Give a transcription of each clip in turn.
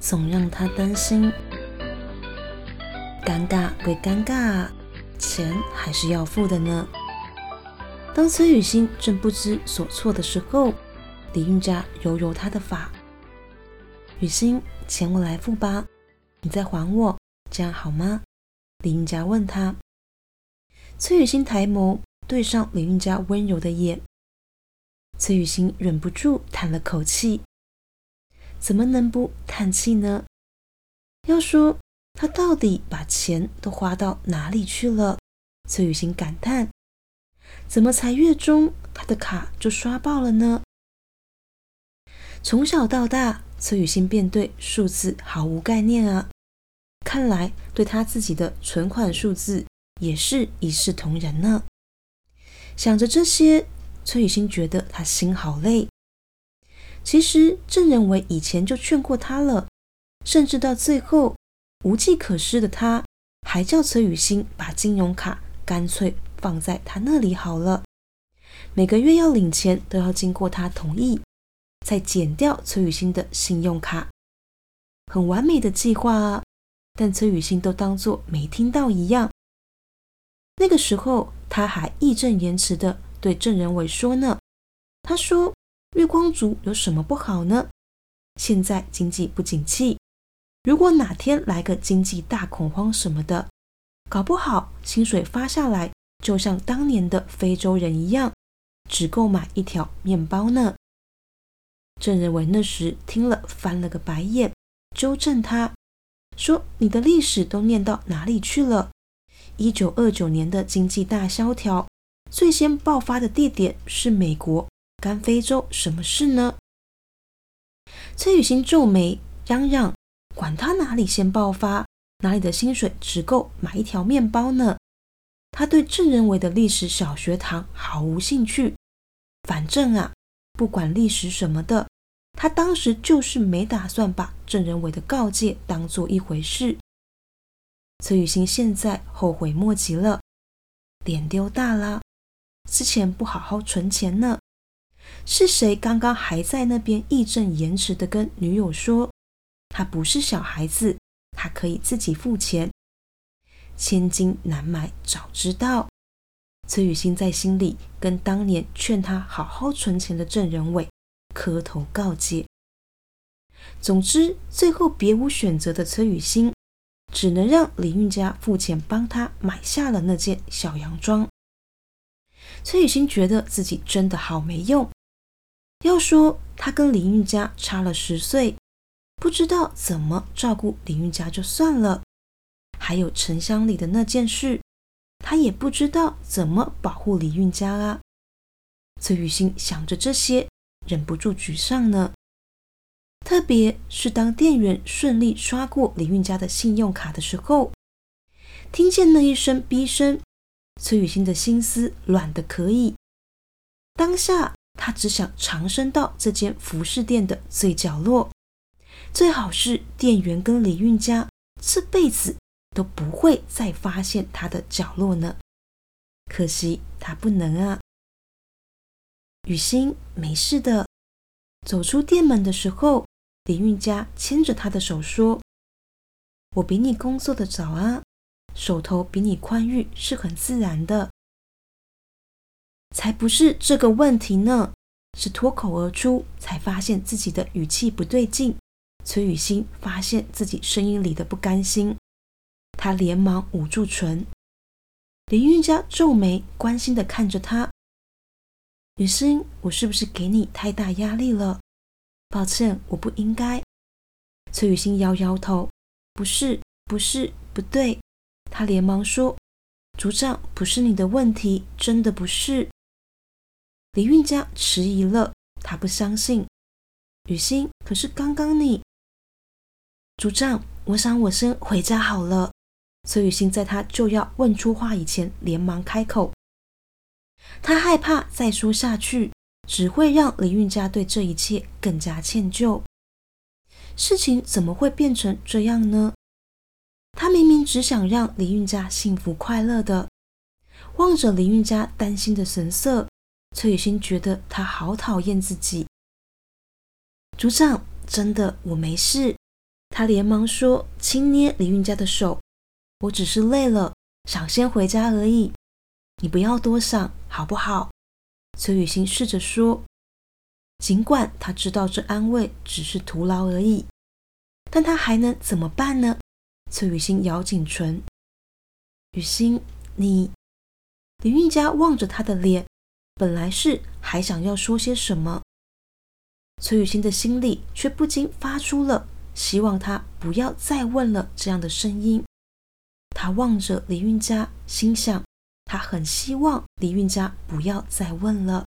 总让他担心。尴尬归尴尬，钱还是要付的呢。当崔雨欣正不知所措的时候，李运家揉揉她的发，雨欣，钱我来付吧，你再还我，这样好吗？李运家问他。崔雨欣抬眸对上李运家温柔的眼，崔雨欣忍不住叹了口气。怎么能不叹气呢？要说他到底把钱都花到哪里去了？崔雨欣感叹：怎么才月中他的卡就刷爆了呢？从小到大，崔雨欣便对数字毫无概念啊！看来对他自己的存款数字也是一视同仁呢。想着这些，崔雨欣觉得他心好累。其实郑仁伟以前就劝过他了，甚至到最后无计可施的他，还叫崔雨欣把金融卡干脆放在他那里好了，每个月要领钱都要经过他同意。再减掉崔雨欣的信用卡，很完美的计划啊！但崔雨欣都当作没听到一样。那个时候，他还义正言辞的对郑仁伟说呢：“他说月光族有什么不好呢？现在经济不景气，如果哪天来个经济大恐慌什么的，搞不好薪水发下来，就像当年的非洲人一样，只够买一条面包呢。”郑仁伟那时听了，翻了个白眼，纠正他说：“你的历史都念到哪里去了？一九二九年的经济大萧条，最先爆发的地点是美国，干非洲什么事呢？”崔雨欣皱眉，嚷嚷：“管他哪里先爆发，哪里的薪水只够买一条面包呢？”他对郑仁伟的历史小学堂毫无兴趣，反正啊。不管历史什么的，他当时就是没打算把郑仁伟的告诫当做一回事。崔雨欣现在后悔莫及了，脸丢大了！之前不好好存钱呢，是谁刚刚还在那边义正言辞的跟女友说，他不是小孩子，他可以自己付钱？千金难买早知道。崔雨欣在心里跟当年劝他好好存钱的郑仁伟磕头告诫。总之，最后别无选择的崔雨欣，只能让李运家付钱帮他买下了那件小洋装。崔雨欣觉得自己真的好没用。要说他跟李运家差了十岁，不知道怎么照顾李运家就算了，还有沉香里的那件事。他也不知道怎么保护李运家啊！崔雨欣想着这些，忍不住沮丧呢。特别是当店员顺利刷过李运家的信用卡的时候，听见那一声逼声，崔雨欣的心思软的可以。当下，他只想长伸到这间服饰店的最角落，最好是店员跟李运家这辈子。都不会再发现他的角落呢。可惜他不能啊。雨欣没事的。走出店门的时候，李运家牵着他的手说：“我比你工作的早啊，手头比你宽裕是很自然的。”才不是这个问题呢，是脱口而出才发现自己的语气不对劲。崔雨欣发现自己声音里的不甘心。他连忙捂住唇，林运家皱眉，关心的看着他。雨欣，我是不是给你太大压力了？抱歉，我不应该。崔雨欣摇摇头，不是，不是，不对。他连忙说：“组长，不是你的问题，真的不是。”林运家迟疑了，他不相信。雨欣，可是刚刚你，组长。我想我先回家好了。”崔雨欣在他就要问出话以前，连忙开口。他害怕再说下去，只会让林韵家对这一切更加歉疚。事情怎么会变成这样呢？他明明只想让林韵家幸福快乐的。望着林韵家担心的神色，崔雨欣觉得他好讨厌自己。组长，真的我没事。他连忙说，轻捏林韵家的手。我只是累了，想先回家而已。你不要多想，好不好？崔雨欣试着说，尽管他知道这安慰只是徒劳而已，但他还能怎么办呢？崔雨欣咬紧唇。雨欣，你……林韵佳望着他的脸，本来是还想要说些什么，崔雨欣的心里却不禁发出了希望他不要再问了这样的声音。他望着李韵佳，心想。他很希望李运家不要再问了。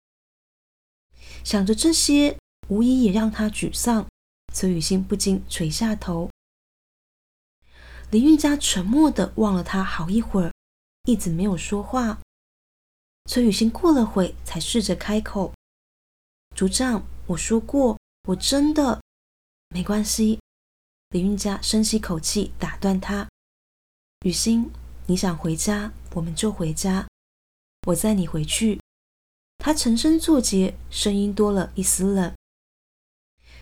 想着这些，无疑也让他沮丧。崔雨欣不禁垂下头。李运家沉默的望了他好一会儿，一直没有说话。崔雨欣过了会，才试着开口：“组长，我说过，我真的没关系。”李运家深吸口气，打断他：“雨欣。”你想回家，我们就回家。我载你回去。他沉声作结，声音多了一丝冷。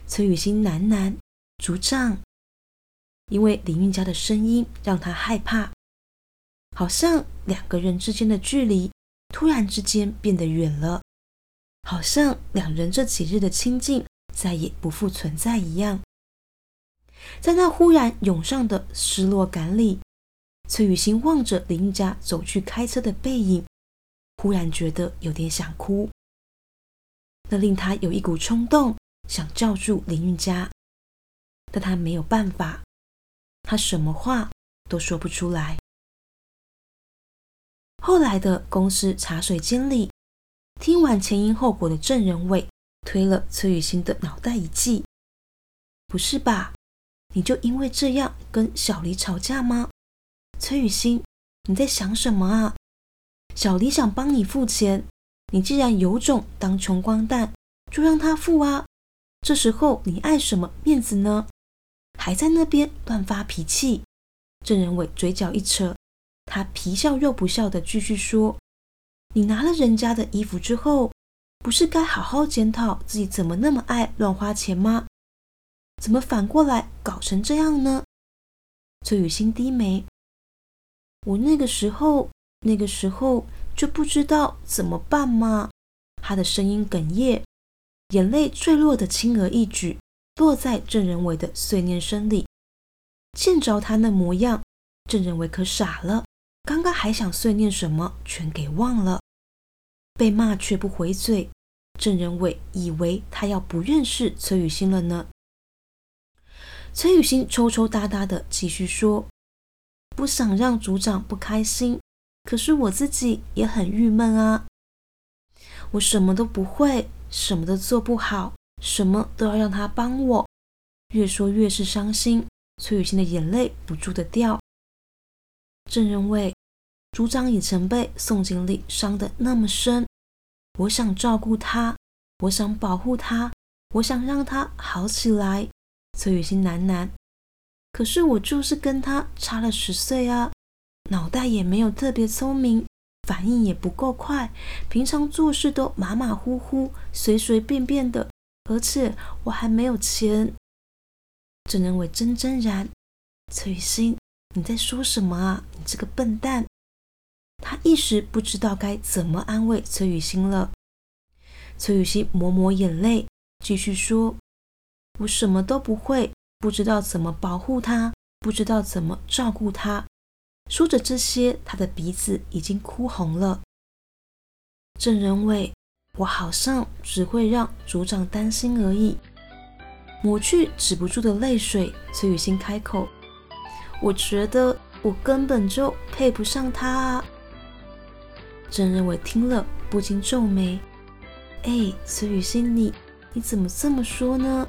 崔雨欣喃喃：“组长。”因为林韵家的声音让他害怕，好像两个人之间的距离突然之间变得远了，好像两人这几日的亲近再也不复存在一样。在那忽然涌上的失落感里。崔雨欣望着林韵家走去开车的背影，忽然觉得有点想哭。那令他有一股冲动，想叫住林韵家，但他没有办法，他什么话都说不出来。后来的公司茶水间里，听完前因后果的郑仁伟推了崔雨欣的脑袋一记：“不是吧？你就因为这样跟小黎吵架吗？”崔雨欣，你在想什么啊？小黎想帮你付钱，你既然有种当穷光蛋，就让他付啊。这时候你爱什么面子呢？还在那边乱发脾气。郑仁伟嘴角一扯，他皮笑肉不笑的继续说：“你拿了人家的衣服之后，不是该好好检讨自己怎么那么爱乱花钱吗？怎么反过来搞成这样呢？”崔雨欣低眉。我那个时候，那个时候就不知道怎么办嘛。他的声音哽咽，眼泪坠落的轻而易举，落在郑仁伟的碎念声里。见着他那模样，郑仁伟可傻了，刚刚还想碎念什么，全给忘了。被骂却不回嘴，郑仁伟以为他要不认识崔雨欣了呢。崔雨欣抽抽搭搭的继续说。不想让组长不开心，可是我自己也很郁闷啊。我什么都不会，什么都做不好，什么都要让他帮我。越说越是伤心，崔雨欣的眼泪不住的掉。郑仁伟组长已曾被宋经理伤得那么深，我想照顾他，我想保护他，我想让他好起来。崔雨欣喃喃。可是我就是跟他差了十岁啊，脑袋也没有特别聪明，反应也不够快，平常做事都马马虎虎、随随便便的，而且我还没有钱。郑仁伟真真然，崔雨欣，你在说什么啊？你这个笨蛋！他一时不知道该怎么安慰崔雨欣了。崔雨欣抹抹眼泪，继续说：“我什么都不会。”不知道怎么保护他，不知道怎么照顾他。说着这些，他的鼻子已经哭红了。郑仁伟，我好像只会让组长担心而已。抹去止不住的泪水，崔雨欣开口：“我觉得我根本就配不上他。”啊。”郑认为听了不禁皱眉：“哎，崔雨欣，你你怎么这么说呢？”